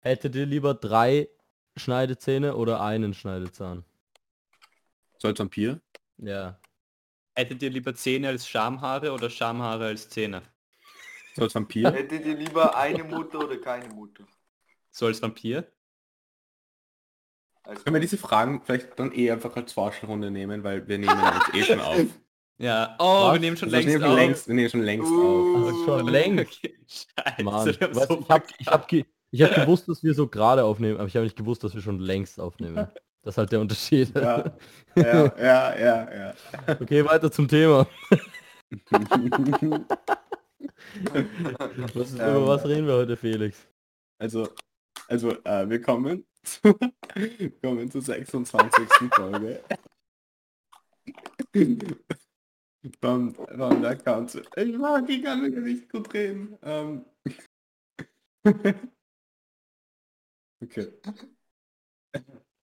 Hättet ihr lieber drei Schneidezähne oder einen Schneidezahn? So als Vampir? Ja. Hättet ihr lieber Zähne als Schamhaare oder Schamhaare als Zähne? So als Vampir? Hättet ihr lieber eine Mutter oder keine Mutter? So als Vampir? Also, Können wir diese Fragen vielleicht dann eh einfach als Vorstellrunde nehmen, weil wir nehmen jetzt eh schon auf. Ja. Oh, Was? wir nehmen schon Also längst auf. längst, wir nehmen schon längst Uh. auf. Also schon längst. Okay, Scheiße, Mann, weißt, so ich habe ich hab, ich hab Ja. gewusst, dass wir so gerade aufnehmen, aber ich habe nicht gewusst, dass wir schon längst aufnehmen. Das ist halt der Unterschied. Ja, ja, ja, ja, ja. Okay, weiter zum Thema. Was ist, über Ähm. was reden wir heute, Felix? Also, also äh, wir kommen zu, wir kommen zur 26. Folge. von, von der Council. Ich mag, ich kann mir nicht gut reden. Ähm. Okay.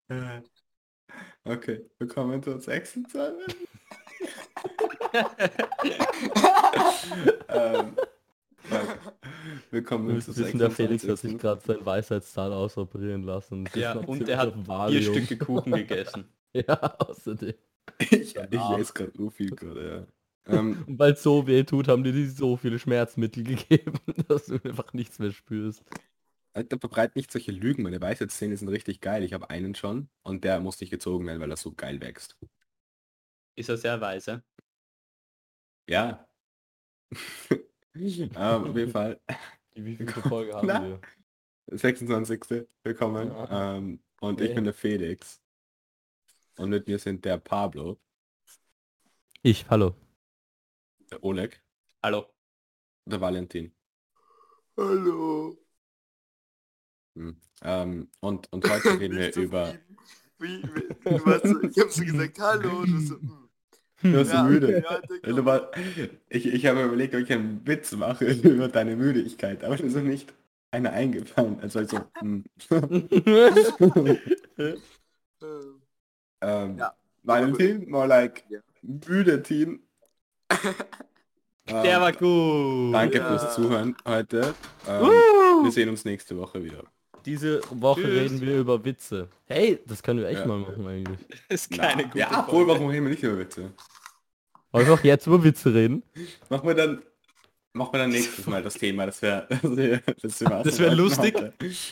Äh, Okay, wir kommen zur 26. ähm, okay. Wir kommen Wir zur müssen wissen, der Felix hat 26.. sich gerade sein Weisheitszahn ausoperieren lassen. Das Ja, ist noch und ziemlich er hat dem vier Valium. Stücke Kuchen gegessen. Ja, außerdem. Ich, ich lese gerade so viel gerade, ja. Ähm, Und weil es so weh tut, haben die dir so viele Schmerzmittel gegeben, dass du einfach nichts mehr spürst. Alter, verbreit nicht solche Lügen. Meine Weisheitszähne sind richtig geil. Ich habe einen schon und der muss nicht gezogen werden, weil er so geil wächst. Ist er sehr weise. Ja. ähm, auf jeden Fall. Die wievielte Folge haben Na? wir? 26. Willkommen. Ja. Ähm, und Okay. ich bin der Felix. Und mit mir sind der Pablo, Ich, hallo. der Oleg, Hallo. der Valentin. Hallo. Hm. Ähm, und, und heute reden wir so über... Wie, wie, du so, ich hab so gesagt, hallo, du so, hm. Du warst so Ja, müde. ja, Du war, ich ich habe überlegt, ob ich einen Witz mache über deine Müdigkeit, aber ist noch nicht einer eingefallen. Also ich so, hm. Ähm, ähm, Ja. Valentin, more like Ja. müde Teen. Der Ähm, war gut. Danke Ja. fürs Zuhören heute. Ähm, Uh. wir sehen uns nächste Woche wieder. Diese Woche Tschüss. reden wir über Witze. Hey, das können wir echt Ja. mal machen eigentlich. Das ist keine Na, gute Ja, Folge. obwohl, warum reden wir nicht über Witze? Wollen wir auch jetzt über Witze reden? Machen wir dann, machen wir dann nächstes Mal das Thema. Das wäre, das wäre, das wär lustig.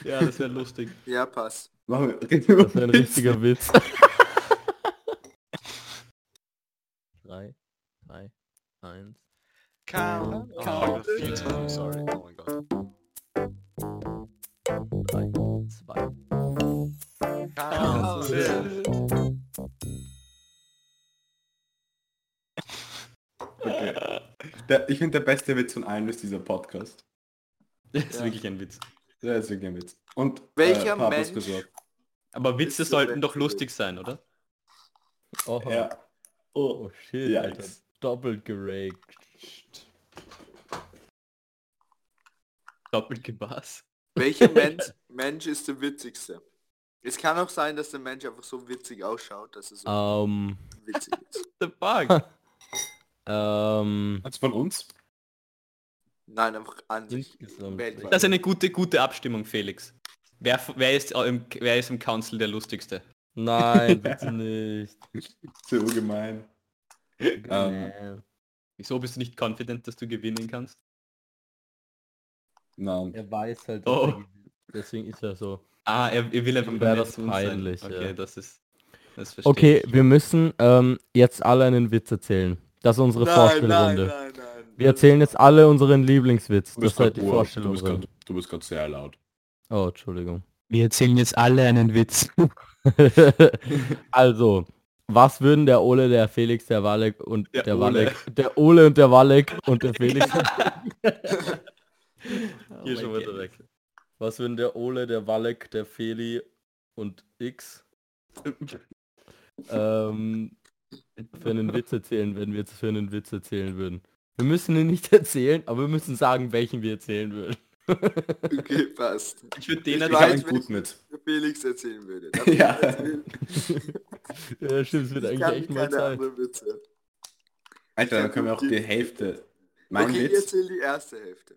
Ja, das wäre lustig. Ja, passt. Machen wir, reden wir über Das wäre ein Witze. richtiger Witz. Drei, zwei, eins. Count Count. Sorry. Oh my god. Okay. Der, ich finde, der beste Witz von allen ist dieser Podcast. Das ist Ja. wirklich ein Witz. Der ist wirklich ein Witz. Und Welcher äh, Mensch- Besorgt. Aber Witze sollten doch lustig sein, oder? Oh, Ja. oh shit, Ja, Alter. Doppelt geragt. Doppelt was? Welcher Mensch, Mensch ist der witzigste? Es kann auch sein, dass der Mensch einfach so witzig ausschaut, dass er so Ähm, witzig ist. The Bug. ähm, Also von uns? Nein, einfach an sich. Das ist eine gute, gute Abstimmung, Felix. Wer, wer, ist, äh, im, wer ist im Council der lustigste? nein, bitte nicht. So gemein. Ähm, Nee. Wieso bist du nicht confident, dass du gewinnen kannst? Nein. Er weiß halt, Oh. er deswegen ist er so. Ah, er, er will einfach beim das letzten sein. peinlich, Okay, ja. das ist... Das Okay, ich. wir müssen ähm, jetzt alle einen Witz erzählen. Das ist unsere Nein, nein, Vorstellrunde. nein, nein. Wir erzählen jetzt alle unseren Lieblingswitz. Das ist halt die Vorstellung. Du bist grad- du bist gerade sehr laut. Oh, Entschuldigung. Wir erzählen jetzt alle einen Witz. also, was würden der Ole, der Felix, der Walek und Der der, Ole. Walek, der Ole und der Walek und der Felix. Hier mein schon wieder weg. Was würden der Ole, der Walek, der Feli und X ähm, für einen Witz erzählen, wenn wir jetzt für einen Witz erzählen würden? Wir müssen ihn nicht erzählen, aber wir müssen sagen, welchen wir erzählen würden. Okay, passt. Ich würde den erzählen. einen gut mit. Felix erzählen würde. Ja. erzählen? ja, stimmt, es wird Ich eigentlich echt mal Zeit. Alter, dann können wir auch die Hälfte. Mein okay, Witz? ich erzähl die erste Hälfte.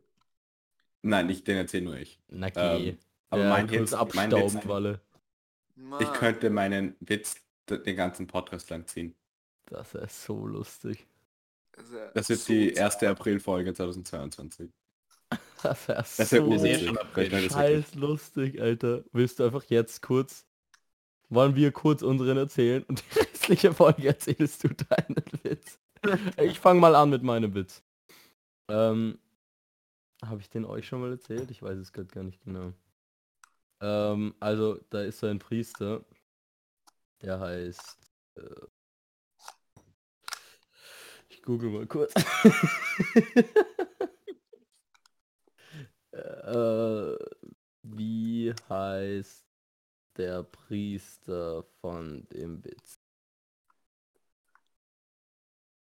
Nein, nicht den erzähl nur ich. Na okay. Ähm, Aber ja, mein, kurz Hits, mein Witz, abstauben, Walle. Ich könnte meinen Witz den ganzen Podcast lang ziehen. Das ist so lustig. Das wird so die erste Aprilfolge 2022. Das wäre so April. Wirklich- scheiß lustig, Alter. Willst du einfach jetzt kurz, wollen wir kurz unseren erzählen und die restliche Folge erzählst du deinen Witz. Ich fange mal an mit meinem Witz. Ähm, Habe ich den euch schon mal erzählt? Ich weiß es gerade gar nicht genau. Ähm, also, da ist so ein Priester, der heißt... Äh, ich google mal kurz. äh, wie heißt der Priester von dem Witz?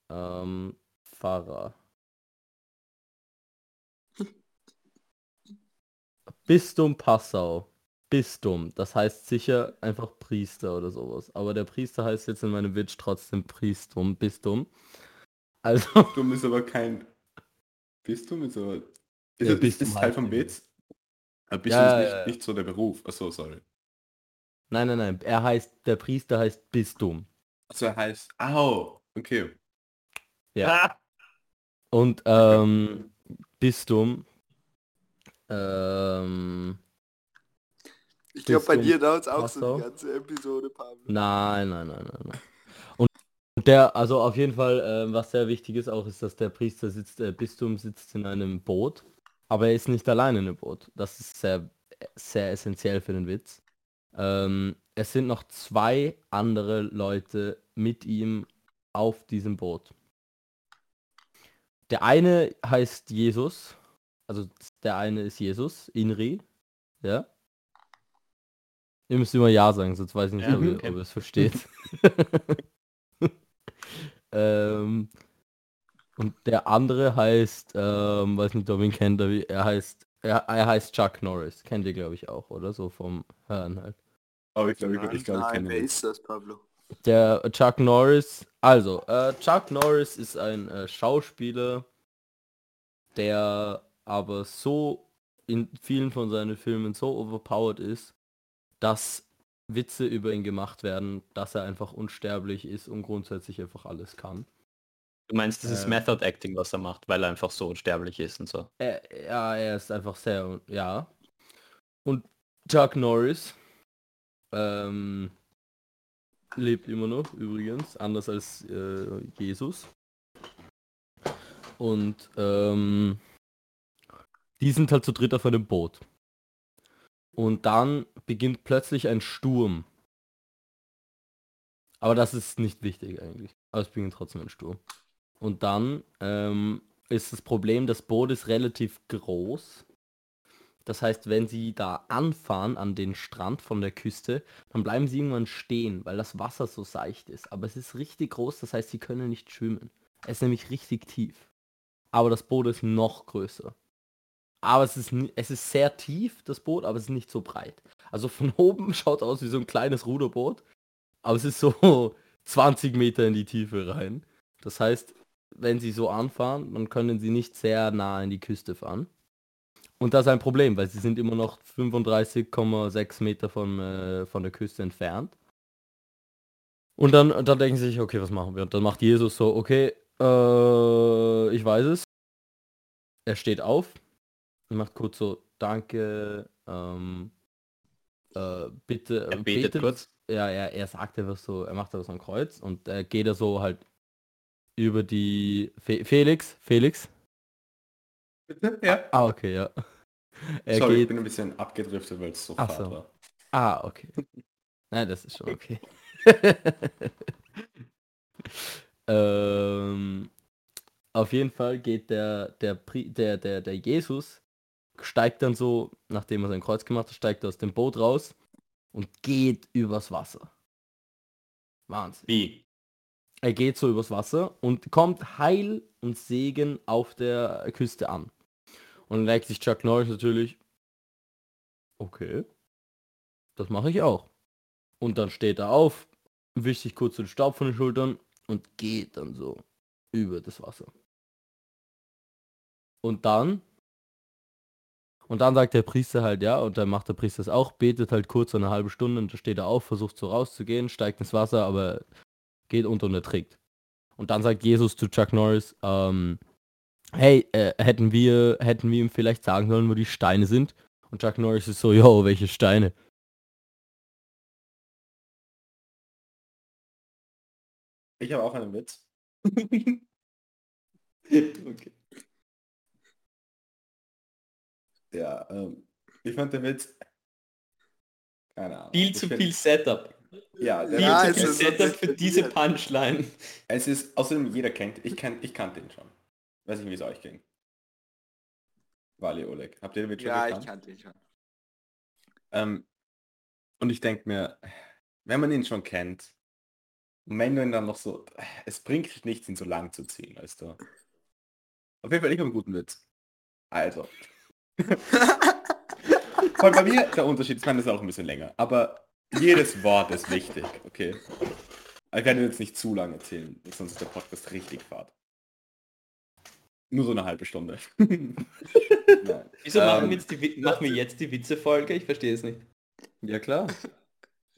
Ähm, Pfarrer. Bistum Passau. Bistum. Das heißt sicher einfach Priester oder sowas. Aber der Priester heißt jetzt in meinem Witz trotzdem Priestum. Bistum. Also, Dumm ist aber kein Bistum, ist aber... Ist, Ja, ist, Bistum ist Teil vom. Witz? Bistum Ja, ist nicht, ja, nicht so der Beruf. Achso, sorry. nein, nein, nein. Er heißt, der Priester heißt Bistum. Also er heißt... Au! Okay. Ja. Und ähm, Bistum. Ähm, Ich glaube, bei dir dauert es auch so die ganze Episode, Pablo. nein, nein, nein, nein, nein. Und der, also auf jeden Fall, ähm, was sehr wichtig ist auch, ist, dass der Priester sitzt, der Bistum sitzt in einem Boot, aber er ist nicht allein in einem Boot. Das ist sehr, sehr essentiell für den Witz. Ähm, es sind noch zwei andere Leute mit ihm auf diesem Boot. Der eine heißt Jesus, also der eine ist Jesus, Inri, ja. Ihr müsst immer Ja sagen, sonst weiß ich nicht, Ja, ob, ihr, okay. ob ihr es versteht. ähm, und der andere heißt, ähm, weiß nicht, ob ihr ihn kennt, er heißt, er, er heißt Chuck Norris. Kennt ihr, glaube ich, auch, oder? So vom Hören halt. Aber ich glaube, ich würde dich gar nicht Nein, kennen. wer ist das, Pablo? Der Chuck Norris, also, äh, Chuck Norris ist ein äh, Schauspieler, der aber so in vielen von seinen Filmen so overpowered ist, dass Witze über ihn gemacht werden, dass er einfach unsterblich ist und grundsätzlich einfach alles kann. Du meinst, das ist Äh, Method Acting, was er macht, weil er einfach so unsterblich ist und so. Er, ja, er ist einfach sehr, ja. Und Chuck Norris ähm, lebt immer noch übrigens, anders als äh, Jesus. Und ähm, die sind halt zu dritt auf einem Boot. Und dann beginnt plötzlich ein Sturm. Aber das ist nicht wichtig eigentlich. Aber es beginnt trotzdem ein Sturm. Und dann ähm, ist das Problem, das Boot ist relativ groß. Das heißt, wenn sie da anfahren an den Strand von der Küste, dann bleiben sie irgendwann stehen, weil das Wasser so seicht ist. Aber es ist richtig groß, das heißt, sie können nicht schwimmen. Es ist nämlich richtig tief. Aber das Boot ist noch größer. Aber es ist, es ist sehr tief, das Boot, aber es ist nicht so breit. Also von oben schaut aus wie so ein kleines Ruderboot, aber es ist so 20 Meter in die Tiefe rein. Das heißt, wenn sie so anfahren, dann können sie nicht sehr nah in die Küste fahren. Und das ist ein Problem, weil sie sind immer noch 35,6 Meter von, äh, von der Küste entfernt. Und dann, dann denken sie sich, okay, was machen wir? Und dann macht Jesus so, okay, äh, ich weiß es. Er steht auf macht kurz so, danke, ähm, äh, bitte, Er äh, betet kurz. ja, er, er sagt einfach so, er macht einfach so ein Kreuz und äh, geht er so halt über die Fe Felix, Felix. Bitte? Ja. Ah, okay, ja. Er Sorry, ich geht. bin ein bisschen abgedriftet, weil es so Ach fad so. war. Ah, okay. Nein, das ist schon okay. ähm, auf jeden Fall geht der, der, Pri der, der, der Jesus, steigt dann so, nachdem er sein Kreuz gemacht hat, steigt er aus dem Boot raus und geht übers Wasser. Wahnsinn. Wie? Er geht so übers Wasser und kommt Heil und Segen auf der Küste an. Und dann denkt sich Chuck Norris natürlich, okay, das mache ich auch. Und dann steht er auf, wischt sich kurz den Staub von den Schultern und geht dann so über das Wasser. Und dann Und dann sagt der Priester halt, ja, und dann macht der Priester es auch, betet halt kurz eine halbe Stunde und steht er auf, versucht so rauszugehen, steigt ins Wasser, aber geht unter und erträgt. Und dann sagt Jesus zu Chuck Norris, ähm, hey, äh, hätten wir, hätten wir ihm vielleicht sagen sollen, wo die Steine sind? Und Chuck Norris ist so, yo, welche Steine? Ich habe auch einen Witz. okay. Ja, ähm, ich fand den Witz. Keine Ahnung. Viel zu viel Setup. Ja, der Viel Ja, zu es viel Setup für diese. Punchline. Es ist, außerdem jeder kennt, ich kenn, ich kannte ihn schon. Weiß nicht, wie es euch ging. Wally Oleg. Habt ihr den Witz schon Ja, ich kannte ihn schon. Ähm, und ich denke mir, wenn man ihn schon kennt, und wenn du ihn dann noch so, es bringt nichts, ihn so lang zu ziehen, weißt du. Auf jeden Fall, ich habe einen guten Witz. Also. Weil bei mir der Unterschied, ich meine, das ist auch ein bisschen länger, aber jedes Wort ist wichtig, okay? Ich werde jetzt nicht zu lange erzählen, sonst ist der Podcast richtig fad. Nur so eine halbe Stunde. Wieso Ähm, machen, wir jetzt die, machen wir jetzt die Witzefolge? Ich verstehe es nicht. Ja klar.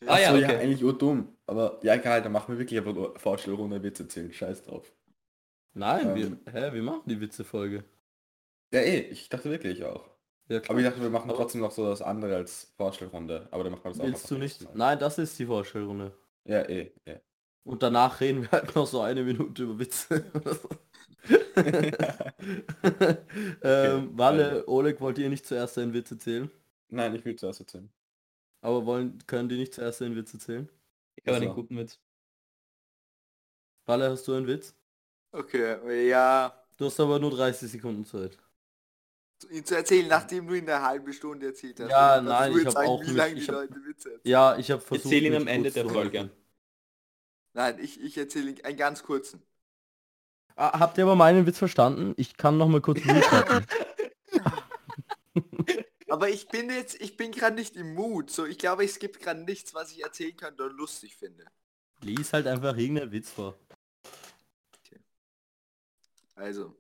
Ah ja, so, ja, okay. eigentlich urdumm. Aber ja, egal, dann machen wir wirklich aber nur Vorstellrunde Witze erzählen. Scheiß drauf. Nein, Ähm. wir, hä, wir machen die Witzefolge. Ja, eh, ich dachte wirklich auch. Ja, Aber ich dachte, wir machen Aber- trotzdem noch so das andere als Vorstellrunde. Aber dann machen wir das auch Willst du nicht? Mal. Nein, das ist die Vorstellrunde. Ja, eh, eh. Und danach reden wir halt noch so eine Minute über Witze. ähm, Walle, also. Oleg, wollt ihr nicht zuerst einen Witz erzählen? Nein, ich will zuerst erzählen. Aber wollen, können die nicht zuerst einen Witz erzählen? Ich habe Also. einen guten Witz. Walle, hast du einen Witz? Okay, ja. Du hast aber nur 30 Sekunden Zeit. Ihn zu erzählen, nachdem du ihn eine halbe Stunde erzählt hast. Ja, Dann nein, du ich jetzt hab sagen, auch wie lange die ich hab- Leute Witze erzählen. Ja, ich habe versucht. Erzähl ihn am Ende der Folge. Nein, ich, ich erzähle ihn einen ganz kurzen. Ah, habt ihr aber meinen Witz verstanden? Ich kann noch mal kurz. Aber ich bin jetzt, ich bin gerade nicht im Mut. So, ich glaube, es gibt gerade nichts, was ich erzählen könnte und lustig finde. Lies halt einfach irgendeinen Witz vor. Also,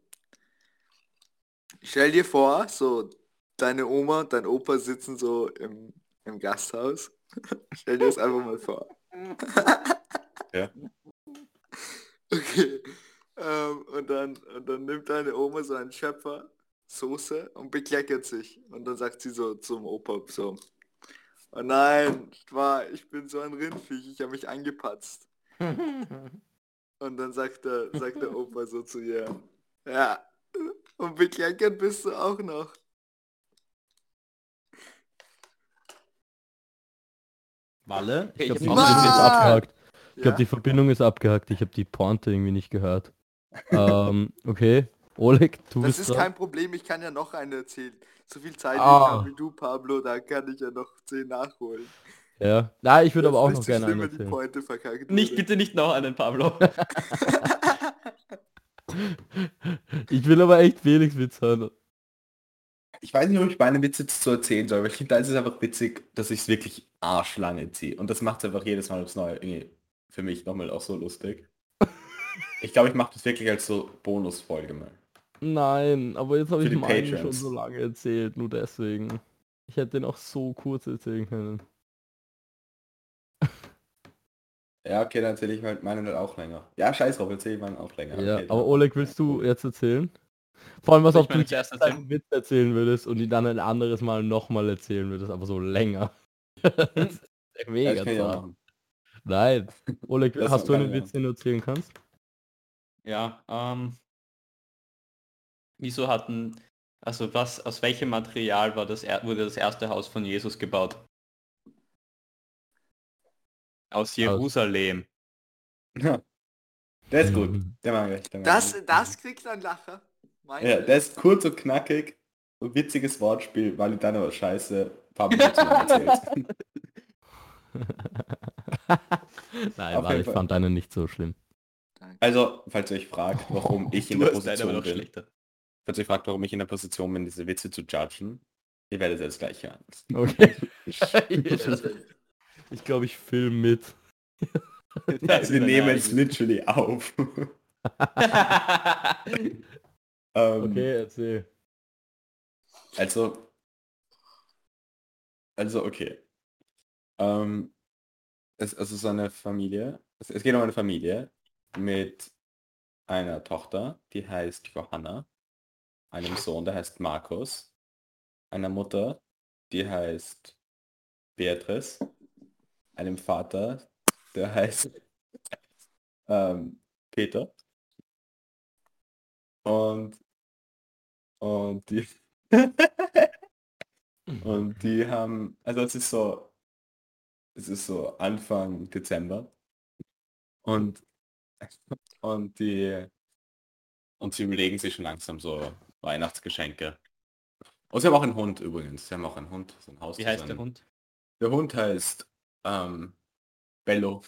stell dir vor, so deine Oma und dein Opa sitzen so im, im Gasthaus. stell dir das einfach mal vor. Ja. Okay. Ähm, und, dann, und dann nimmt deine Oma so einen Schöpfer, Soße und bekleckert sich. Und dann sagt sie so zum Opa so, oh nein, ich war, ich bin so ein Rindviech, ich habe mich angepatzt. Und dann sagt der, sagt der Opa so zu ihr, ja, und bekleckert bist du auch noch. Walle? Ich glaube, die hab Verbindung ist abgehakt. Ich glaube, die Verbindung ist abgehakt. Ich habe die Pointe irgendwie nicht gehört. ähm, okay. Oleg, du Das bist ist kein Problem, ich kann ja noch eine erzählen. So viel Zeit wie Ah. ich habe wie du, Pablo, da kann ich ja noch zehn nachholen. Ja. Na, ich würde aber auch noch gerne die erzählen. Pointe verkackt Nicht, bitte nicht noch einen, Pablo. Ich will aber echt Felix Witz hören. Ich weiß nicht, ob ich meine Witze so erzählen soll, aber ich finde, da ist es einfach witzig, dass ich es wirklich arschlange ziehe. Und das macht es einfach jedes Mal aufs Neue irgendwie für mich nochmal auch so lustig. Ich glaube, ich mache das wirklich als so Bonusfolge mal. Nein, aber jetzt habe ich meinen schon so lange erzählt, nur deswegen. Ich hätte den auch so kurz erzählen können. Ja, okay, dann erzähle ich halt meinen halt auch länger. Ja, scheiß drauf, erzähle ich meinen auch länger. Ja, okay, aber Oleg, willst du jetzt erzählen? Vor allem, was ich du zuerst erzählen? einen Witz erzählen würdest und ihn dann ein anderes Mal nochmal erzählen würdest, aber so länger. das ist ja, mega auch machen. Nein. Oleg, Das hast du einen Witz, den du erzählen kannst? Ja, ähm. Wieso hatten, also was, aus welchem Material war das, er- wurde das erste Haus von Jesus gebaut? Aus Jerusalem. Ja. Der ist gut. Der mag ich. Der mag Das, ich. das kriegt ein Lacher. Mein Ja, der ist kurz und knackig. Und witziges Wortspiel, weil dann aber scheiße Pablo erzählt. Nein, weil ich Fall. fand deinen nicht so schlimm. Also, falls ihr euch fragt, warum ich in Du der deine Position bin, falls ihr euch fragt, warum ich in der Position bin, diese Witze zu judgen, ihr werdet es gleich hören. Okay. Ich glaube, ich film mit. Ist Wir nehmen es literally auf. ähm, Okay, erzähl. Also, Also okay. Ähm, es, also so eine Familie. Es, es geht um eine Familie mit einer Tochter, die heißt Johanna, einem Sohn, der heißt Markus, einer Mutter, die heißt Beatrice, einem Vater, der heißt ähm, Peter. Und und die und die haben, also es ist so, es ist so Anfang Dezember und und die und sie überlegen sich schon langsam so Weihnachtsgeschenke. Und sie haben auch einen Hund übrigens. Sie haben auch einen Hund, so ein Haus. Wie heißt der. Hund? Der Hund heißt ähm, Bello.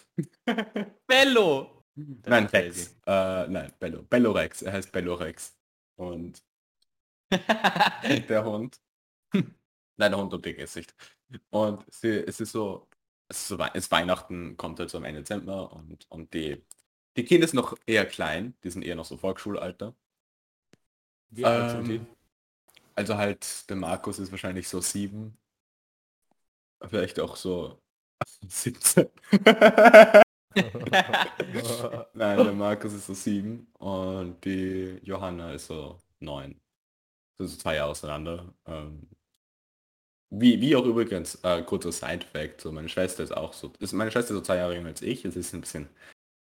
Bello! Das nein, Rex. Äh, nein, Bello. Bello Rex. Er heißt Bello Rex. Und der Hund. Nein, der Hund und Ding ist nicht. Und sie, es ist so, es ist so Wei- es Weihnachten kommt halt so am Ende Dezember und, und die, die Kinder sind noch eher klein, die sind eher noch so Volksschulalter. Wie alt sind die? Ähm, Also halt, der Markus ist wahrscheinlich so sieben. Vielleicht auch so 17. Nein, der Markus ist so sieben und die Johanna ist so neun. Das ist zwei Jahre auseinander. Ähm, wie, wie auch übrigens, äh, kurzer Side-Fact, so meine Schwester ist auch so, ist meine Schwester so zwei Jahre jünger als ich, es ist ein bisschen,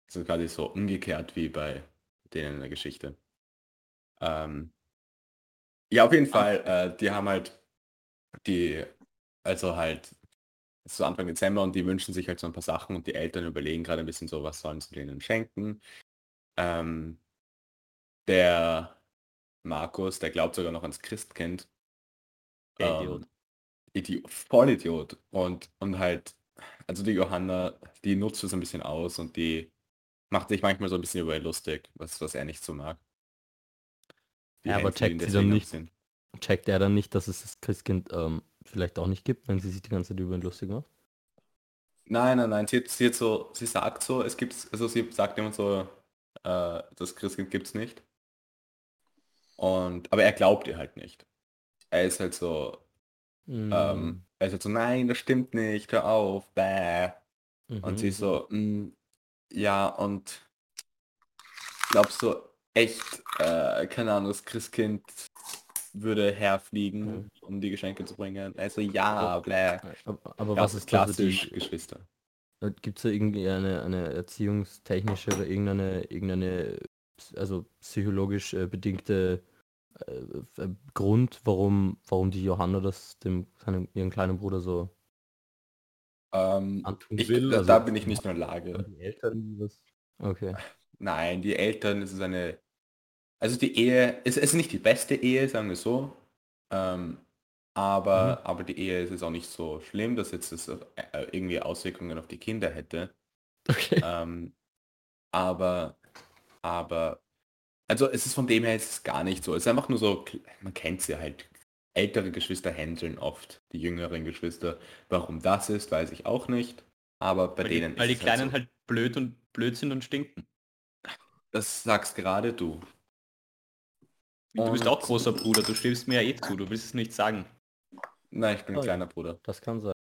so quasi so umgekehrt wie bei denen in der Geschichte. Ähm, ja, auf jeden Fall, äh, die haben halt die, also halt ist so Anfang Dezember und die wünschen sich halt so ein paar Sachen und die Eltern überlegen gerade ein bisschen so, was sollen sie denen schenken. Ähm, der Markus, der glaubt sogar noch ans Christkind. Der Idiot. Ähm, Idiot, Vollidiot. Und, und halt, also die Johanna, die nutzt es ein bisschen aus und die macht sich manchmal so ein bisschen über ihn lustig, was, was er nicht so mag. Die Ja, aber checkt sie dann nicht? Checkt er dann nicht, dass es das Christkind ähm, vielleicht auch nicht gibt, wenn sie sich die ganze Zeit über ihn lustig macht? Nein, nein, nein, sie, sie, so, sie sagt so, es gibt, also sie sagt immer so, äh, das Christkind gibt's nicht. Und, aber er glaubt ihr halt nicht. Er ist halt so, Mm, ähm, er ist halt so, nein, das stimmt nicht, hör auf, bäh. mhm. Und sie ist so, "Mm, ja, und glaubst du echt, äh, keine Ahnung, das Christkind würde herfliegen, um die Geschenke zu bringen? Also ja, bläh. Aber, aber Ja, was ist klassisch die, Geschwister? Gibt es da irgendwie eine, eine erziehungstechnische oder irgendeine, irgendeine also psychologisch äh, bedingte äh, äh, Grund, warum, warum die Johanna das dem seinem, ihren kleinen Bruder so Ähm, antun ich, will? da, Also, da bin ich nicht in der Lage. Die Eltern was? Okay. Nein, die Eltern, es ist eine, also die Ehe, es, es ist nicht die beste Ehe, sagen wir so, ähm, aber, aber die Ehe ist jetzt auch nicht so schlimm, dass jetzt das äh, irgendwie Auswirkungen auf die Kinder hätte. Okay. Ähm, aber, aber, also es ist von dem her ist es gar nicht so. Es ist einfach nur so, man kennt sie halt. Ältere Geschwister händeln oft die jüngeren Geschwister. Warum das ist, weiß ich auch nicht. Aber bei Weil denen die, weil die ist es Kleinen halt, so. halt blöd und blöd sind und stinken. Das sagst gerade du. Du bist auch großer Bruder, du stimmst mir ja eh zu, du willst es nicht sagen. Nein, ich bin Oh ein ja. kleiner Bruder. Das kann sein.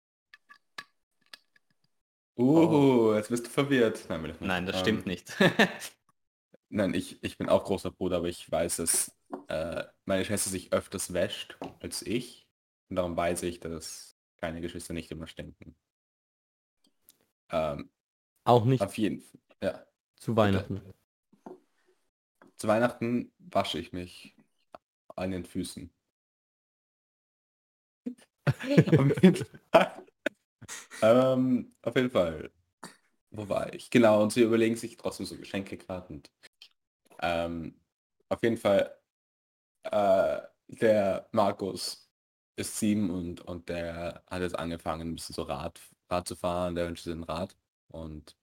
Uh, jetzt bist du verwirrt. Nein, will ich nicht. Nein, das Ähm, stimmt nicht. Nein, ich, ich bin auch großer Bruder, aber ich weiß, dass äh, meine Schwester sich öfters wäscht als ich. Und darum weiß ich, dass kleine Geschwister nicht immer stinken. Ähm, Auch nicht auf jeden Fall. Ja. zu Weihnachten. Zu Weihnachten wasche ich mich an den Füßen. auf, jeden Fall. ähm, auf jeden Fall. Wo war ich? Genau, und sie überlegen sich trotzdem so Geschenke gerade und ähm, auf jeden Fall äh, der Markus ist sieben und, und der hat jetzt angefangen, ein bisschen so Rad, Rad zu fahren, der wünscht sich ein Rad und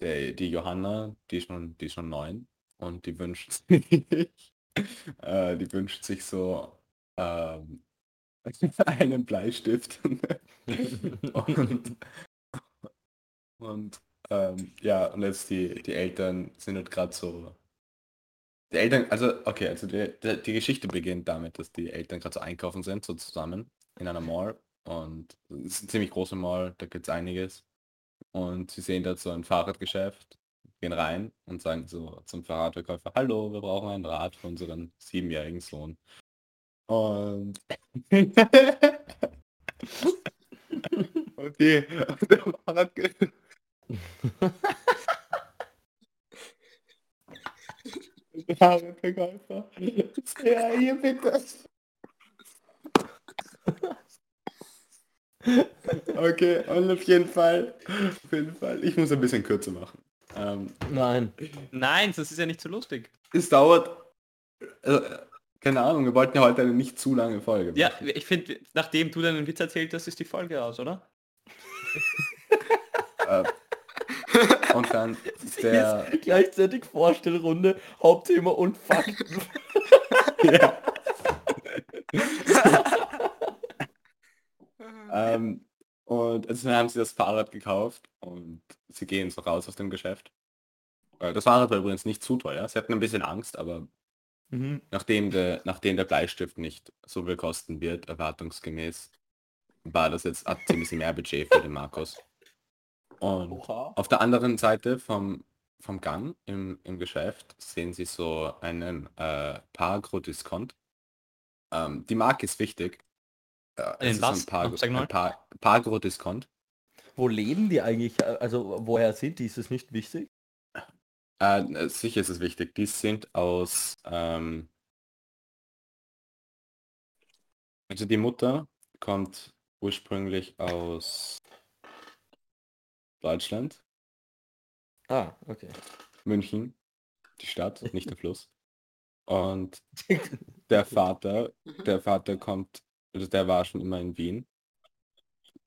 der, die Johanna, die ist schon, die ist schon neun und die wünscht sich, äh, die wünscht sich so ähm, einen Bleistift. und und ähm, ja, und jetzt die, die Eltern sind halt gerade so. Die Eltern, also okay, also die, die, die Geschichte beginnt damit, dass die Eltern gerade so einkaufen sind, so zusammen in einer Mall Und es ist ein ziemlich großer Mall, da gibt es einiges. Und sie sehen da so ein Fahrradgeschäft, gehen rein und sagen so zum Fahrradverkäufer, hallo, wir brauchen ein Rad für unseren siebenjährigen Sohn. Und okay, der Fahrradverkäufer, ja, hier bitte. Okay, und auf jeden Fall, auf jeden Fall, ich muss ein bisschen kürzer machen. Ähm, Nein. Nein, das ist ja nicht so lustig. es dauert, äh, keine Ahnung, wir wollten ja heute eine nicht zu lange Folge Ja, machen. ich finde, nachdem du deinen Witz erzählt hast, ist die Folge aus, oder? Äh, und dann ist der, gleichzeitig Vorstellrunde, Hauptthema und Fakten. ja, ähm, und also dann haben sie das Fahrrad gekauft und sie gehen so raus aus dem Geschäft. Äh, Das Fahrrad war übrigens nicht zu teuer. Sie hatten ein bisschen Angst, aber Mhm. nachdem der, nachdem der Bleistift nicht so viel kosten wird, erwartungsgemäß, war das jetzt ein ziemlich mehr Budget für den Markus. Und Oha. auf der anderen Seite vom, vom Gang im, im Geschäft sehen Sie so einen äh, Pagro-Discount. Ähm, die Marke ist wichtig. Äh, es Einen ist ein was? Pagro- Sag mal. ein Pa- Pagro-Discount. Wo leben die eigentlich? Also woher sind die? Ist es nicht wichtig? Äh, sicher ist es wichtig. Die sind aus... Ähm, also die Mutter kommt ursprünglich aus Deutschland, Ah, okay. München, die Stadt, nicht der Fluss. Und der Vater, der Vater kommt, also der war schon immer in Wien.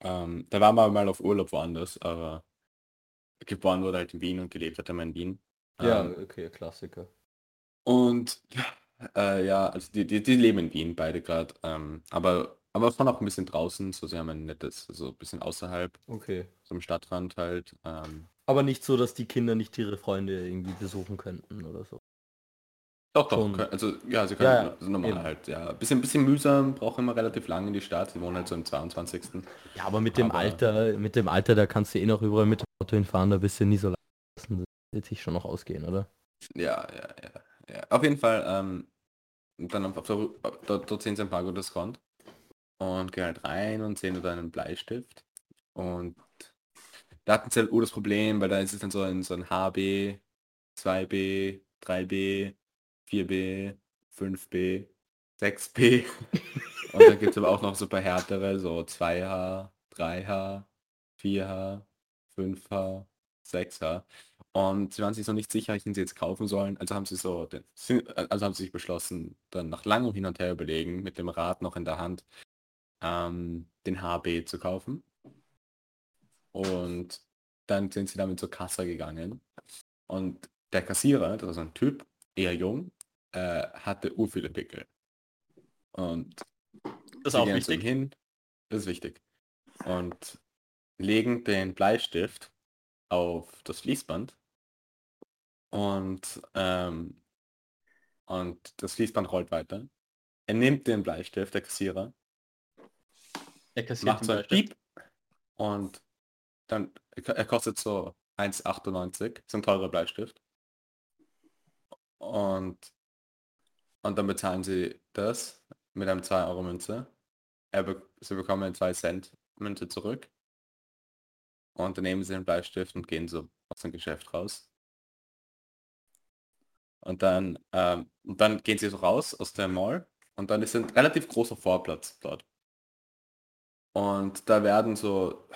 Ähm, der war mal, mal auf Urlaub woanders, aber geboren wurde halt in Wien und gelebt hat er mal in Wien. ja, Ähm, okay, Klassiker. Und äh, ja, also die, die, die leben in Wien beide gerade. Ähm, aber aber schon auch ein bisschen draußen, so sie haben ein nettes, so ein bisschen außerhalb, Okay. so im Stadtrand halt. Ähm, Aber nicht so, dass die Kinder nicht ihre Freunde irgendwie besuchen könnten oder so. Doch, doch, können, also ja, sie können Ja, ja, also normal eben. halt, ja. Bisschen, bisschen mühsam, braucht immer relativ lange in die Stadt. Sie wohnen halt so im 22. Ja, aber mit dem Aber- Alter, mit dem Alter, da kannst du eh noch überall mit dem Auto hinfahren, da bist du nie so lassen. Das wird sich schon noch ausgehen, oder? Ja, ja, ja, ja. Auf jeden Fall, ähm, dann auf der, dort, dort sehen sie ein paar gutes Discount und gehen halt rein und sehen da einen Bleistift und da hatten sie halt oh das Problem, weil da ist es dann so ein, so ein HB, 2B, 3B, 4B, 5B, 6B und dann gibt es aber auch noch paar härtere, so 2H, 3H, 4H, 5H, 6H und sie waren sich so nicht sicher, welchen sie jetzt kaufen sollen. Also haben sie so, den, also haben sie sich beschlossen, dann nach langem Hin und Her überlegen, mit dem Rad noch in der Hand, ähm, den HB zu kaufen. Und dann sind sie damit zur Kasse gegangen. Und der Kassierer, das so ein Typ, eher jung, äh, hatte ur viele Pickel. Und Das ist auch wichtig. Hin, das ist wichtig. Und legen den Bleistift auf das Fließband und, ähm, und das Fließband rollt weiter. Er nimmt den Bleistift, der Kassierer, Er kassiert macht so ein Bleistift. Piep und dann, er kostet so 1,98, ist ein teurer Bleistift. Und, und dann bezahlen sie das mit einem 2 Euro Münze. Er be sie bekommen eine 2 Cent Münze zurück. Und dann nehmen sie den Bleistift und gehen so aus dem Geschäft raus. Und dann, ähm, und dann gehen sie so raus aus der Mall und dann ist ein relativ großer Vorplatz dort. Und da werden so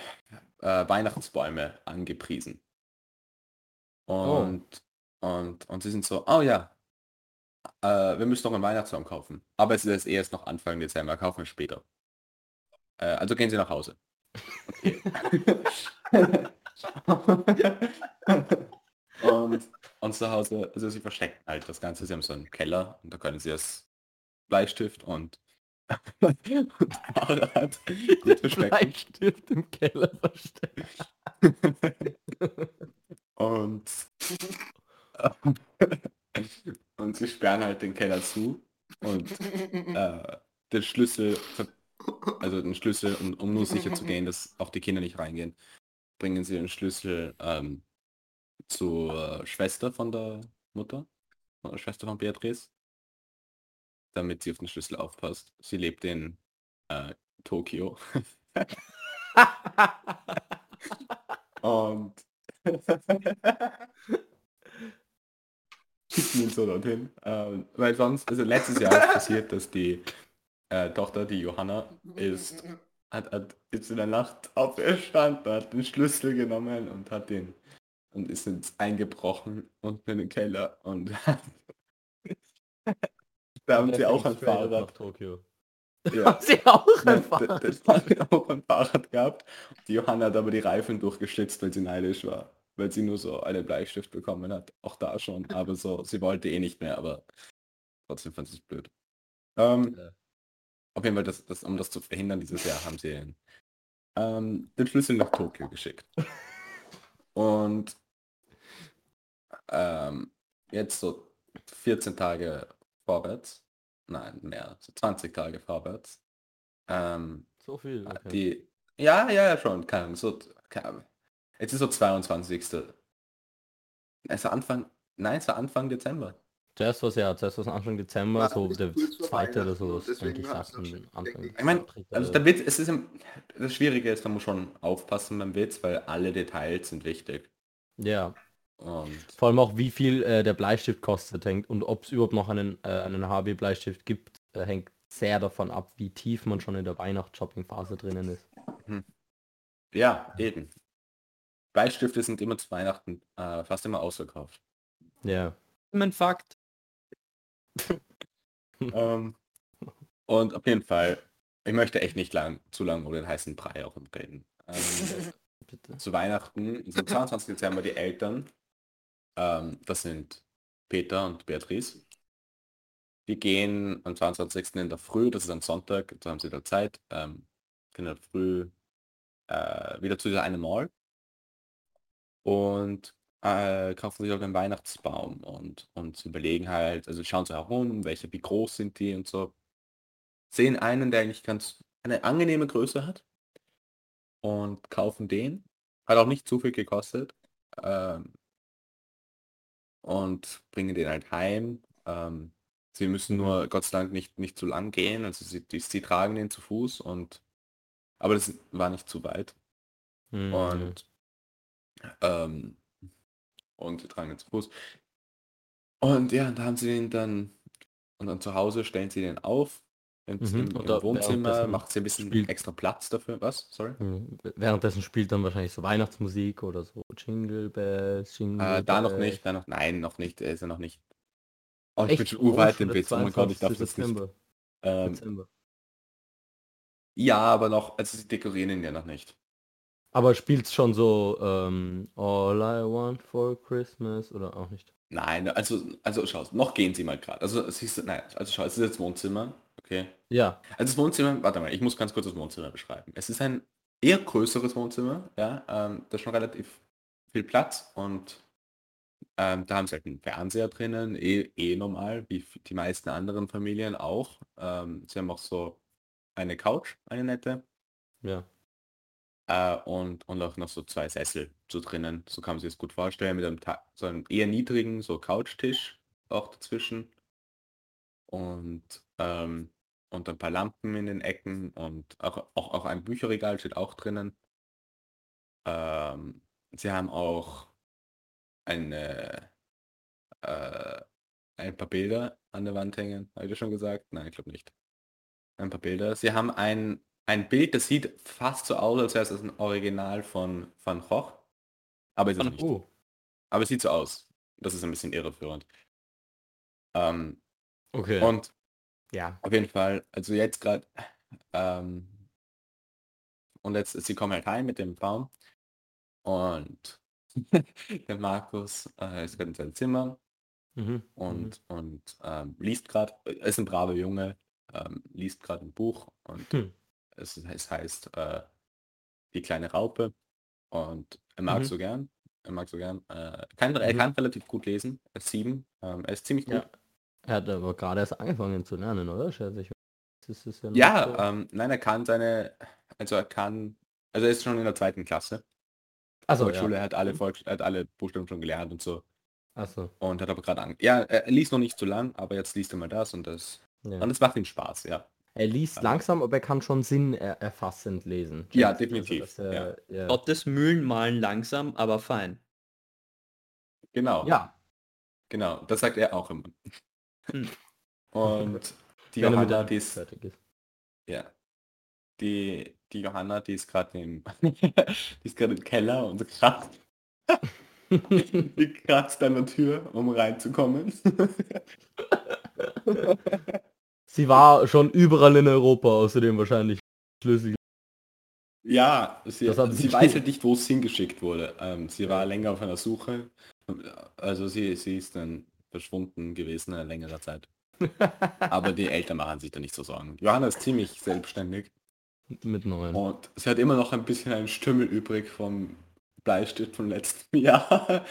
äh, Weihnachtsbäume angepriesen. Und, und, und sie sind so, oh ja, äh, wir müssen noch einen Weihnachtsbaum kaufen. Aber es ist erst noch Anfang Dezember, kaufen wir später. Äh, also gehen sie nach Hause. Okay. und, und zu Hause, also sie verstecken halt das Ganze, sie haben so einen Keller und da können sie das Bleistift und, Fahrrad gut verstecken. Bleistift im Keller versteckt. Und, und sie sperren halt den Keller zu und äh, den Schlüssel also den Schlüssel, um, um nur sicher zu gehen, dass auch die Kinder nicht reingehen, bringen sie den Schlüssel ähm, zur Schwester von der Mutter, von der Schwester von Beatrice, damit sie auf den Schlüssel aufpasst. Sie lebt in äh, Tokio. Und ihn so dorthin. Ähm, weil sonst, also letztes Jahr ist passiert, dass die äh, Tochter, die Johanna, ist, hat, hat ist in der Nacht auferstanden, hat den Schlüssel genommen und hat den und ist ins eingebrochen unten in den Keller und da haben sie auch ein Fahrrad. Tokio. Ja. Haben sie auch ein Fahrrad? Das hat auch ein Fahrrad gehabt. Die Johanna hat aber die Reifen durchgeschlitzt, weil sie neidisch war. Weil sie nur so einen Bleistift bekommen hat. Auch da schon. Aber so, sie wollte eh nicht mehr, aber trotzdem fand sie es blöd. Ähm, Ja. Auf jeden Fall, das, das, um das zu verhindern, dieses Jahr haben sie den, ähm, den Schlüssel nach Tokio geschickt. Und ähm, jetzt so 14 Tage vorwärts, nein, mehr, so 20 Tage vorwärts, ähm, So viel. Okay. Die, ja, ja, ja, schon, keine Ahnung, so, keine Ahnung. Jetzt ist so 22. Es war Anfang, nein, es war Anfang Dezember. Zuerst war es ja, zuerst war es Anfang Dezember, War so der zweite oder so, denke ich, schon- Anfang. ich. Meine, also der Witz, es ist das Schwierige ist, man muss schon aufpassen beim Witz, weil alle Details sind wichtig. ja, Und vor allem auch wie viel äh, der Bleistift kostet hängt und ob es überhaupt noch einen, äh, einen HB-Bleistift gibt, äh, hängt sehr davon ab, wie tief man schon in der Weihnachts-Shopping-Phase drinnen ist. ja, eben. Bleistifte sind immer zu Weihnachten äh, fast immer ausverkauft. Ja. Mein Fakt. ähm, und auf jeden Fall, ich möchte echt nicht lang, zu lange über den heißen Brei auch reden. Ähm, Bitte. zu Weihnachten, so am 22. Dezember die Eltern, ähm, das sind Peter und Beatrice. Die gehen am 22. in der Früh, das ist ein Sonntag, da haben sie da Zeit, ähm, in der Früh äh, wieder zu dieser einen Mall und äh, kaufen sich halt einen Weihnachtsbaum und, und sie überlegen halt, also schauen so herum, welche, wie groß sind die und so. Sehen einen, der eigentlich ganz eine angenehme Größe hat und kaufen den. Hat auch nicht zu viel gekostet. Ähm, und bringen den halt heim. Ähm, sie müssen nur Gott sei Dank nicht, nicht zu lang gehen. Also sie, die, sie tragen den zu Fuß und aber das war nicht zu weit. Mhm. Und ähm, und sie tragen den zu Fuß. Und ja, da haben sie den dann und dann zu Hause stellen sie den auf. Im, Mhm, im, Wohnzimmer macht sie ein bisschen spielt- extra Platz dafür. Was? Sorry? Mhm. Währenddessen spielt dann wahrscheinlich so Weihnachtsmusik oder so Jingle Bells, Jingle Äh, da noch nicht, da noch, nein, noch nicht, er ist ja noch nicht. Oh, ich Echt? bin schon urweit schon im Witz, oh mein Gott, ich darf 22. das nicht. Ähm, ja, aber noch, also sie dekorieren ihn ja noch nicht. Aber spielt's schon so ähm, All I Want for Christmas oder auch nicht? Nein, also, also schau, noch gehen sie mal gerade. Also siehst du, nein, also schau, es ist jetzt Wohnzimmer, okay. Ja. Also das Wohnzimmer, warte mal, ich muss ganz kurz das Wohnzimmer beschreiben. Es ist ein eher größeres Wohnzimmer, ja, ähm, da ist schon relativ viel Platz und ähm, da haben sie halt einen Fernseher drinnen, eh, eh normal, wie die meisten anderen Familien auch. Ähm, sie haben auch so eine Couch, eine nette, Ja. Äh, und, und auch noch so zwei Sessel so drinnen. So kann man sich das gut vorstellen, mit einem, so einem eher niedrigen so Couchtisch auch dazwischen. Und, ähm, und ein paar Lampen in den Ecken und auch, auch, auch ein Bücherregal steht auch drinnen. Ähm, sie haben auch eine, äh, ein paar Bilder an der Wand hängen. Habe ich das schon gesagt? Nein, ich glaube nicht. Ein paar Bilder. Sie haben ein, ein Bild, das sieht fast so aus, als wäre es ein Original von Van Gogh. Aber ist es. Oh, Aber es sieht so aus. Das ist ein bisschen irreführend. Ähm, okay. und ja. auf jeden Fall, also jetzt gerade, ähm, und jetzt, sie kommen halt heim mit dem Baum und der Markus äh, ist gerade in seinem Zimmer Mhm. und, und ähm, liest gerade, ist ein braver Junge, ähm, liest gerade ein Buch und Hm. Es, es heißt äh, Die kleine Raupe und er mag Mhm. so gern, er mag so gern, äh, kann, er Mhm. kann relativ gut lesen, er ist sieben, ähm, er ist ziemlich gut. Ja. Er hat aber gerade erst angefangen zu lernen, oder? Schätze ich. Das ist ja, Ja, so- ähm, nein, er kann seine, also er kann, also er ist schon in der zweiten Klasse. also, ja. er hat alle Volks, er hat alle Buchstaben schon gelernt und so. also, Und hat aber gerade Angst. Ja, er er liest noch nicht so lang, aber jetzt liest er mal das und das. ja. Und es macht ihm Spaß, ja. Er liest langsam, aber er kann schon Sinn er erfassend lesen. Ja, Also, definitiv, dass er- ja. Gottes Mühlen malen langsam, aber fein. Genau. ja, Genau, das sagt er auch immer. Hm. Und die wenn er mit Johanna, die ist, fertig ist. ja, die, die Johanna, die ist gerade im, die ist gerade im Keller und kratzt, die kratzt an der Tür, um reinzukommen. Sie war schon überall in Europa, außerdem wahrscheinlich schlüssig. ja, sie, sie weiß halt nicht, wo es hingeschickt wurde. Ähm, sie war länger auf einer Suche. Also sie, sie ist dann verschwunden gewesen eine längere Zeit. Aber die Eltern machen sich da nicht so Sorgen. Johanna ist ziemlich selbstständig. Mit neun. Und sie hat immer noch ein bisschen einen Stümmel übrig vom Bleistift vom letzten Jahr.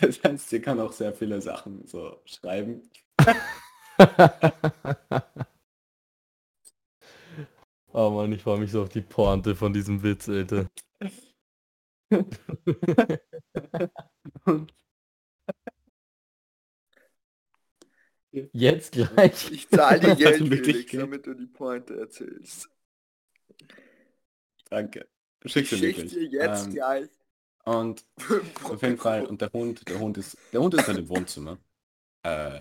Das heißt, sie kann auch sehr viele Sachen so schreiben. oh Mann, ich freue mich so auf die Pointe von diesem Witz, Alter. Jetzt gleich. Ich zahle dir Geld, wirklich Felix, damit du die Pointe erzählst. Danke. Schick Ich sie schick dir jetzt Ähm, gleich. und auf jeden Fall, und der Hund, der Hund ist, der Hund ist halt im Wohnzimmer. Äh,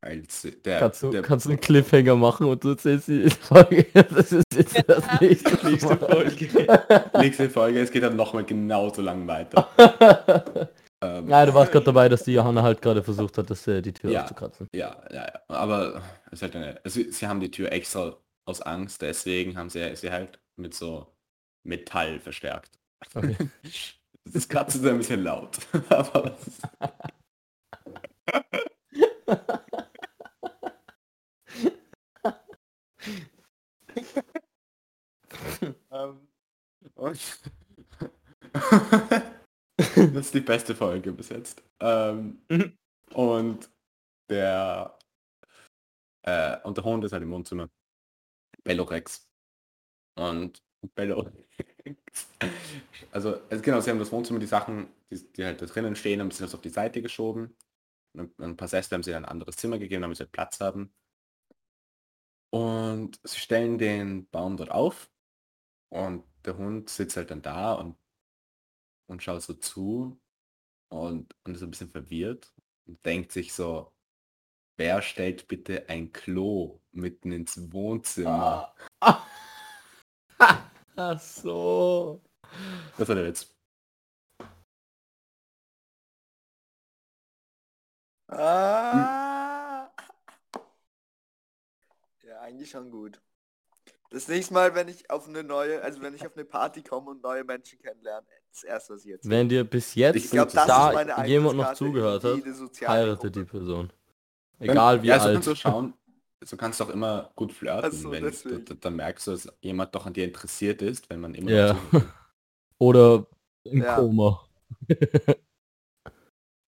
als der, Kannst du, der kannst du einen Cliffhanger machen und du erzählst die Folge. Das ist jetzt das nächste Nächste. Folge. nächste Folge, es geht dann nochmal genauso lang weiter. Ähm, Ja, du warst gerade dabei, dass die Johanna halt gerade versucht hat, das, äh, die Tür Ja. aufzukratzen. Ja, ja, ja. Aber es ist halt eine, also sie haben die Tür extra aus Angst, deswegen haben sie sie halt mit so Metall verstärkt. Okay. Das Kratzen ist ein bisschen laut. Aber das ist- Ähm, und das ist die beste Folge bis jetzt. Ähm, Mhm. und der äh, und der Hund ist halt im Wohnzimmer. Bellorex. Und Bello. also, also genau, sie haben das Wohnzimmer, die Sachen, die, die halt da drinnen stehen, haben sie das auf die Seite geschoben. Und ein paar Sessel haben sie in ein anderes Zimmer gegeben, damit sie halt Platz haben. Und sie stellen den Baum dort auf. Und der Hund sitzt halt dann da und, und schaut so zu und, und ist ein bisschen verwirrt und denkt sich so, wer stellt bitte ein Klo mitten ins Wohnzimmer? Ach so. Das war der Witz. Ah. Eigentlich schon gut. Das nächste Mal, wenn ich auf eine neue, also wenn ich auf eine Party komme und neue Menschen kennenlerne, das erste, was ich jetzt. Wenn dir bis jetzt Ich das da ist meine jemand noch zugehört hat, heirate die. Person. Egal wie ja, alt. du schauen. So kannst du auch immer gut flirten, so, wenn deswegen. du, dann merkst du, dass jemand doch an dir interessiert ist, wenn man immer Ja. Oder im Ja. Koma.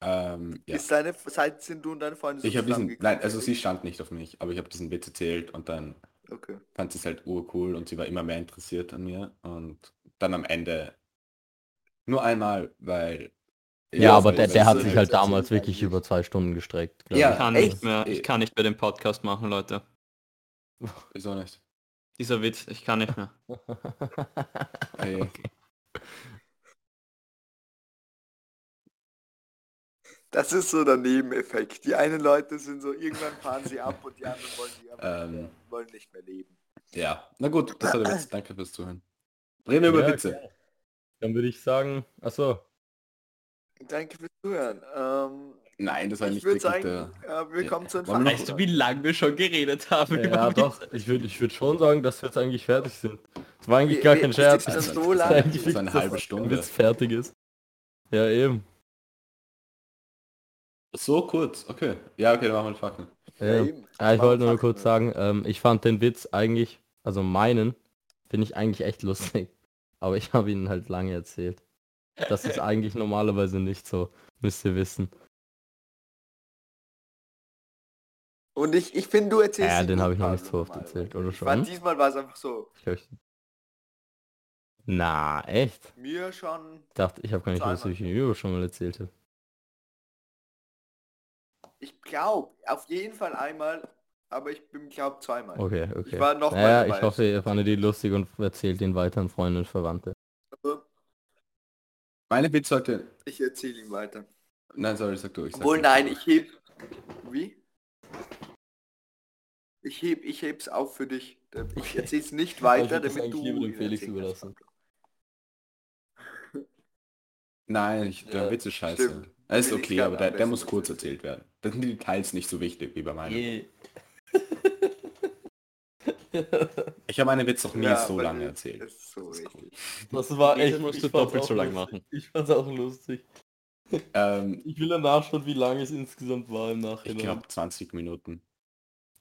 ähm, ja. Ist deine, seit sind du und deine Freunde Ich habe diesen, zusammengekommen, nein, also sie stand nicht auf mich, aber ich habe diesen Witz erzählt und dann Okay. fand sie es halt urcool und sie war immer mehr interessiert an mir und dann am Ende nur einmal, weil Ja, aber weil- der, der hat so- sich halt damals wirklich über zwei Stunden gestreckt. Ja, Ich kann echt? nicht mehr, ich kann nicht mehr den Podcast machen, Leute. Wieso nicht? Dieser Witz, ich kann nicht mehr. Hey, Das ist so der Nebeneffekt. Die einen Leute sind so, irgendwann fahren sie ab und die anderen wollen, die Ähm. nicht mehr, wollen nicht mehr leben. ja, na gut, das war der Witz. Danke fürs Zuhören. Reden wir über Ja, Witze. klar. Dann würde ich sagen, achso, Danke fürs Zuhören. Ähm, Nein, das war ich nicht würde wirklich sagen, der... äh, wir Ja. kommen zu den Weißt du, wie lange wir schon geredet haben ja über doch, Witze? ich würde ich würd schon sagen, dass wir jetzt eigentlich fertig sind. Es war eigentlich Wir- gar wir- kein Scherz. schon ist so lange. eigentlich Das ist eine halbe Stunde. Witz fertig ist. Ja, eben. So kurz, okay. Ja, okay, dann machen wir den Fakten. Ja. Ja, ich wollte nur Fakten, kurz sagen, ähm, ich fand den Witz eigentlich, also meinen, finde ich eigentlich echt lustig. Aber ich habe ihn halt lange erzählt. Das ist eigentlich normalerweise nicht so, müsst ihr wissen. Und ich, ich finde, du erzählst Ja, den habe ich noch nicht so oft erzählt, oder Ich fand, schon? diesmal war es einfach so. Ich glaub, ich... Na, echt? Mir schon. Ich dachte, ich habe gar nicht gewusst, wie ich ihn über schon mal erzählt habe. Ich glaube, auf jeden Fall einmal, aber ich bin glaube zweimal. Okay, okay. Ich war noch mal naja, ich hoffe, ihr fandet die lustig und erzählt ihn weiter an Freunde und Verwandte. Meine Witz sollte... Ich erzähle ihm weiter. Nein, sorry, sag du. Ich sag Obwohl, nein, ich heb. Wie? Ich heb, ich heb's auf für dich. Ich Okay. erzähl's nicht Ich weiter, das damit du lieber dem ihn Felix überlassen. Nein, ich, der Ja, Witz ist scheiße. stimmt. Er ist Felix okay, aber der, der muss kurz erzählt werden. Das sind die Details nicht so wichtig wie bei meinem. Je. Ich habe meinen Witz noch nie Ja, so lange das erzählt. ist so richtig. Das war echt, ich fand's doppelt auch so lang lustig. machen. Ich fand's auch lustig. Ähm, Ich will ja nachschauen, wie lange es insgesamt war im ich Nachhinein. glaube 20 Minuten.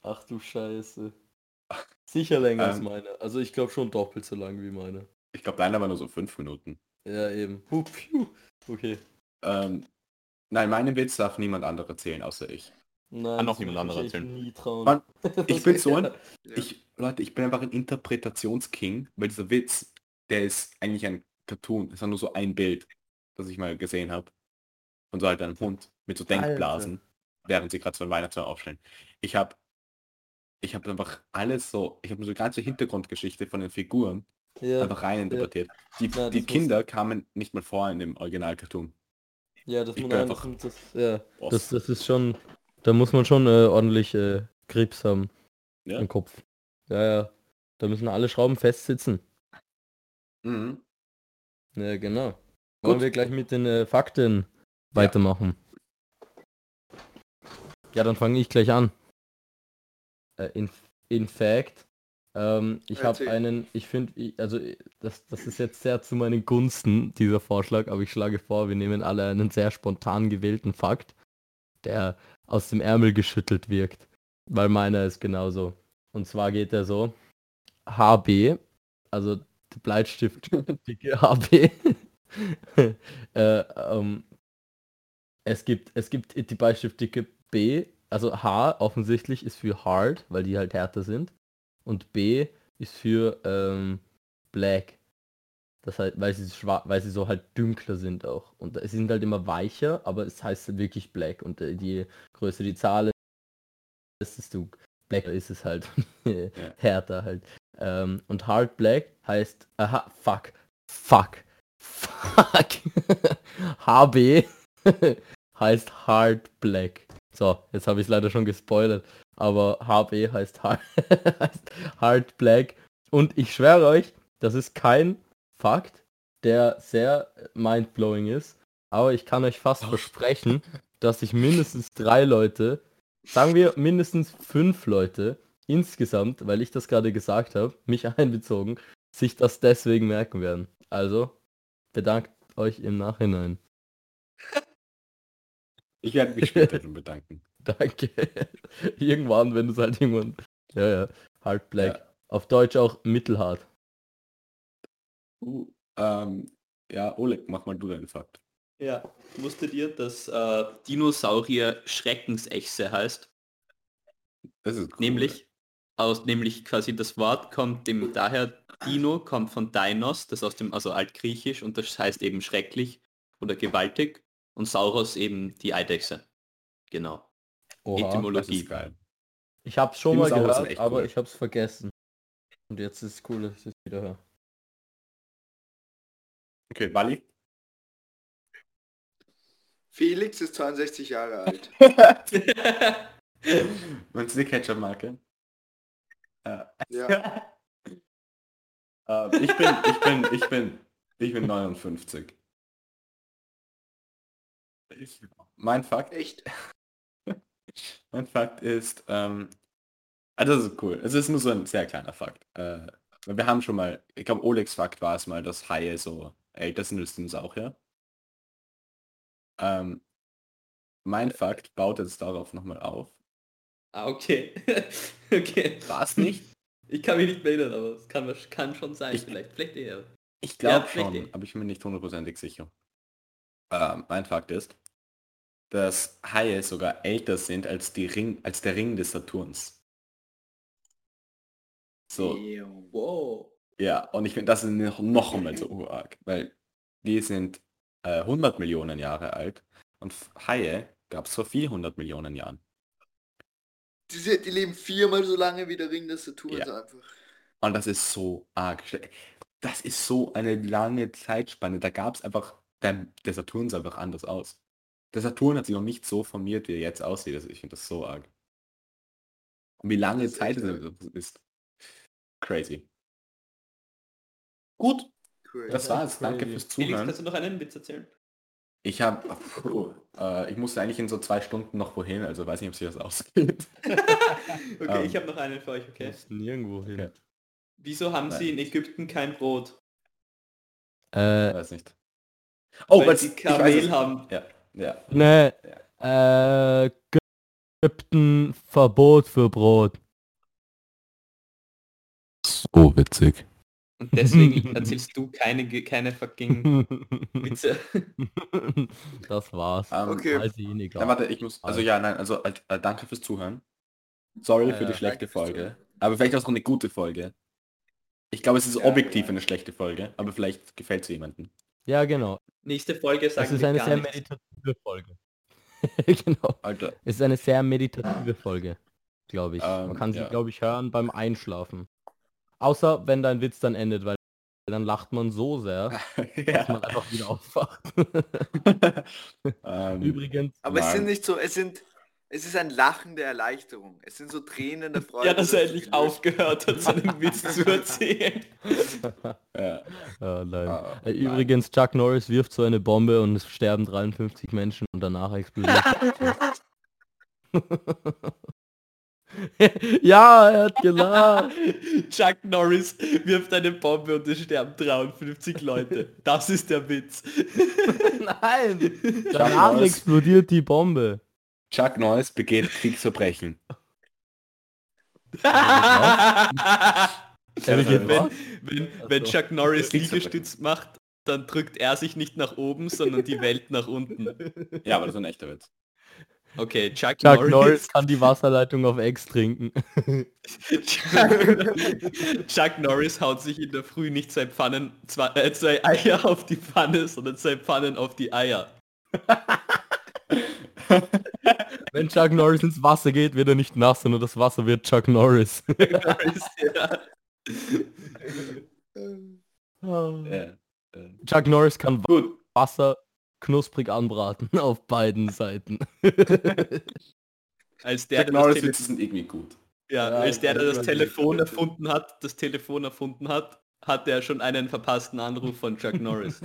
Ach du Scheiße. Sicher länger als Ähm. meine. Also ich glaube schon doppelt so lang wie meine. Ich glaube deiner war nur so 5 Minuten. Ja, eben. Okay. Ähm, nein, meinen Witz darf niemand anderer erzählen, außer ich. Nein, Kann auch niemand anderer erzählen. Nie trauen. Mann, Ich bin so ein... Ja. Ich, Leute, ich bin einfach ein Interpretationsking, weil dieser Witz, der ist eigentlich ein Cartoon. Es war nur so ein Bild, das ich mal gesehen habe. Von so halt einem Hund mit so Denkblasen, während sie gerade so ein Weihnachtsbaum aufstellen. Ich habe ich habe einfach alles so, ich habe so die ganze Hintergrundgeschichte von den Figuren ja, einfach rein interpretiert. Die, Ja, die Kinder kamen nicht mal vor in dem Original-Cartoon. Ja, das, muss einfach das, das, ja, das, das ist schon, da muss man schon äh, ordentlich äh, Grips haben Ja. im Kopf. Ja, ja. Da müssen alle Schrauben festsitzen. Mhm. Ja, genau. Wollen Gut. wir gleich mit den äh, Fakten weitermachen? Ja, dann fange ich gleich an. Äh, in, in fact, ähm, ich habe einen, ich finde, also das, das ist jetzt sehr zu meinen Gunsten, dieser Vorschlag, aber ich schlage vor, wir nehmen alle einen sehr spontan gewählten Fakt, der aus dem Ärmel geschüttelt wirkt, weil meiner ist genauso. Und zwar geht er so, HB, also der Bleistift, dicke HB, äh, ähm, es gibt, es gibt die Bleistiftdicke B, also H offensichtlich ist für hard, weil die halt härter sind. Und B ist für ähm, black. Das heißt, weil sie weil sie so halt dünkler sind auch. Und sie sind halt immer weicher, aber es heißt wirklich black. Und äh, je größer die Zahl ist, desto blacker ist es halt. Härter halt. Ähm, und hard black heißt, aha, fuck, fuck, fuck. HB heißt hard black. So, jetzt habe ich es leider schon gespoilert, aber HB heißt hard, heißt hard black. Und ich schwöre euch, das ist kein Fakt, der sehr mindblowing ist, aber ich kann euch fast versprechen, dass sich mindestens drei Leute, sagen wir mindestens fünf Leute insgesamt, weil ich das gerade gesagt habe, mich einbezogen, sich das deswegen merken werden. Also, bedankt euch im Nachhinein. Ich werde mich später schon bedanken. Danke. irgendwann, wenn du es halt irgendwann... Ja, ja. Hard Black. Ja. Auf Deutsch auch mittelhart. Uh, ähm, ja, Oleg, mach mal du deinen Fakt. Ja, wusstet ihr, dass äh, Dinosaurier Schreckensechse heißt? Das ist cool. Nämlich, aus, nämlich quasi das Wort kommt dem daher, Dino kommt von Dinos, das aus dem, also altgriechisch und das heißt eben schrecklich oder gewaltig und Sauros eben die Eidechse. Genau. Oha. Das Etymologie. ist geil. Ich hab's schon mal Dinosaurier sind gehört, aber cool. ich hab's vergessen. Und jetzt ist es cool, dass ich es wieder höre. Okay, Wally? Felix ist 62 Jahre alt. Meinst du die Ketchup-Marke? Ja. Äh, ich bin, ich bin, ich bin, ich bin 59. Mein Fakt, Echt? Mein Fakt ist, ähm, ah, das ist cool. Es ist nur so ein sehr kleiner Fakt. Äh, wir haben schon mal, ich glaube, Olegs Fakt war es mal, dass Haie so älter sind als Dinosaurier. Ähm, mein Fakt baut jetzt darauf nochmal auf. ah, okay. okay. War es nicht? Ich kann mich nicht mehr erinnern, aber es kann, kann schon sein, Ich- vielleicht. Vielleicht eher. Ich Ja, glaube vielleicht schon, aber ich bin mir nicht hundertprozentig sicher. Ähm, mein Fakt ist, dass Haie sogar älter sind als, die Ring, als der Ring des Saturns. So, Wow. ja, und ich finde, das ist noch, noch einmal so urarg, weil die sind äh, 100 Millionen Jahre alt und Haie gab es vor 400 Millionen Jahren. Die, die leben viermal so lange wie der Ring des Saturns Ja. einfach. Und das ist so arg. Das ist so eine lange Zeitspanne. Da gab es einfach, der, der Saturn sah einfach anders aus. Der Saturn hat sich noch nicht so formiert, wie er jetzt aussieht. Also ich finde das so arg. Und wie lange Das ist Zeit echt es arg. ist. Crazy. Gut, Cool. das war's. Danke crazy. fürs Felix, Zuhören. kannst du noch einen Witz erzählen? Ich habe, äh, ich musste eigentlich in so zwei Stunden noch wohin, also weiß nicht, ob sich das ausgeht. Okay, Ähm. ich habe noch einen für euch, okay? Nirgendwo hin. Okay. Wieso haben sie in Ägypten kein Brot? Äh, weiß nicht. Oh, Weil weil's- sie ich weiß Kamel haben. Ja, ja. ne, äh, Ägypten Verbot für Brot. So witzig. Und deswegen erzählst du keine, keine fucking Witze. das war's. Ähm, Okay. Weiß ich nicht. Ja, warte, ich muss, also ja, nein, also äh, äh, danke fürs Zuhören. Sorry für Ja, die schlechte Folge. Aber vielleicht auch so eine gute Folge. Ich glaube, es ist Ja, objektiv ja. eine schlechte Folge, aber vielleicht gefällt es jemandem. Ja, genau. Nächste Folge Es sagen ist wir eine gar sehr nichts. meditative Folge. genau. Alter, Es ist eine sehr meditative Folge, glaube ich. Ähm, Man kann sie, ja. glaube ich, hören beim Einschlafen. Außer wenn dein Witz dann endet, weil dann lacht man so sehr, dass man ja. einfach wieder aufwacht. ähm, Übrigens, Aber es Nein. sind nicht so, es sind, es ist ein Lachen der Erleichterung. Es sind so Tränen der Freude. Ja, dass er das endlich aufgehört hat, seinen Witz zu erzählen. ja. äh, nein. Nein. Übrigens, Chuck Norris wirft so eine Bombe und es sterben 53 Menschen und danach explodiert. ja, er hat gelacht. Chuck Norris wirft eine Bombe und es sterben 53 Leute. Das ist der Witz. Nein, danach explodiert die Bombe. Chuck Norris begeht Kriegsverbrechen. Er wenn, wenn, wenn. Chuck Norris. Liegestütz macht, dann drückt er sich nicht nach oben, sondern die Welt nach unten. Ja, aber das ist ein echter Witz. Okay, Chuck, Chuck Norris, Norris kann die Wasserleitung auf Ex trinken. Chuck, Chuck Norris haut sich in der Früh nicht zwei Pfannen, zwei, äh, zwei Eier auf die Pfanne, sondern zwei Pfannen auf die Eier. Wenn Chuck Norris ins Wasser geht, wird er nicht nass, sondern das Wasser wird Chuck Norris. Norris, ja. Ja. Chuck Norris kann Gut. Wasser knusprig anbraten auf beiden Seiten. Als der, Chuck der das Norris Witze sind irgendwie gut. ja, Ja, als der, der das Telefon erfunden hat, das Telefon erfunden hat, hat er schon einen verpassten Anruf von Chuck Norris.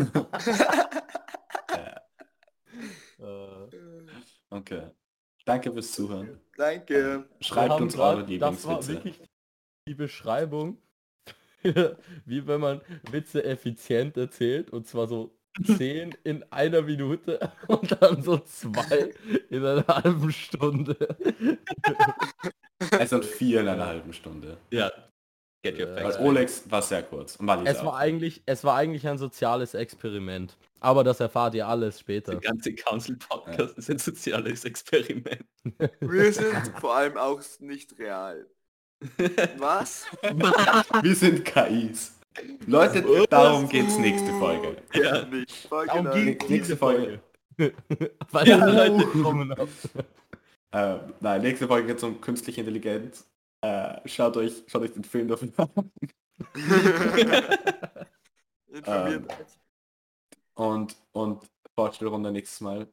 Okay. Danke fürs Zuhören. Danke. Schreibt Wir haben uns eure grad- Das war Lieblingswitze. wirklich die Beschreibung, wie wenn man Witze effizient erzählt und zwar so zehn in einer Minute und dann so zwei in einer halben Stunde. Es sind vier in einer halben Stunde. ja. Get your facts. Weil Olex war sehr kurz. Und Es auch. war eigentlich, es war eigentlich ein soziales Experiment. Aber das erfahrt ihr alles später. Der ganze Council-Podcast ist ein soziales Experiment. Wir sind vor allem auch nicht real. Was? Wir sind KIs. Leute, darum geht's nächste Folge. Ja. Nicht. Folge Darum geht's Nächste Folge. Weil Ja, Leute. Kommen. Äh, nein, nächste Folge geht es um künstliche Intelligenz. Äh, schaut euch, schaut euch den Film dafür an. Informiert Ähm. Und, und Vorstellrunde nächstes Mal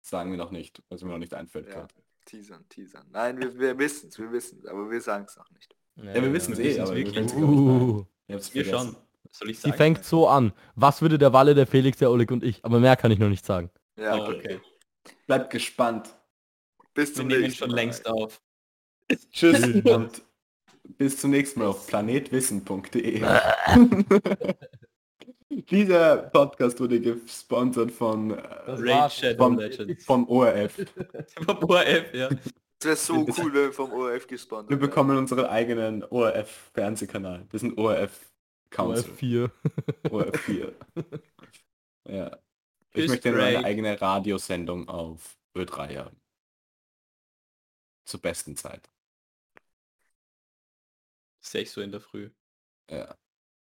sagen wir noch nicht, was mir noch nicht einfällt. Ja. gerade. Teasern, teasern. Nein, wir, wir wissen es, wir wissen es, aber wir sagen es noch nicht. Ja, wir wissen es wir eh, aber wir wirklich. Uh, Wir vergessen. schon. Soll ich sie sagen? fängt so an. Was würde der Walle, der Felix, der Oleg und ich? Aber mehr kann ich noch nicht sagen. Ja, Oh, okay. Bleibt gespannt. bis Wir zum nehmen nächsten schon Mal. längst auf. Tschüss und bis zum nächsten Mal auf planetwissen.de. Dieser Podcast wurde gesponsert von, äh, Raid Shadow vom, Legends. vom ORF. Vom ORF, ja. Es wäre so cool, wenn wir vom ORF gesponsert Wir bekommen unseren eigenen ORF-Fernsehkanal. Wir sind ORF Council. 4. ORF 4. ja. Ich Tschüss, möchte eine eigene Radiosendung auf Ö3 haben. Zur besten Zeit. 6 Uhr in der Früh. Ja.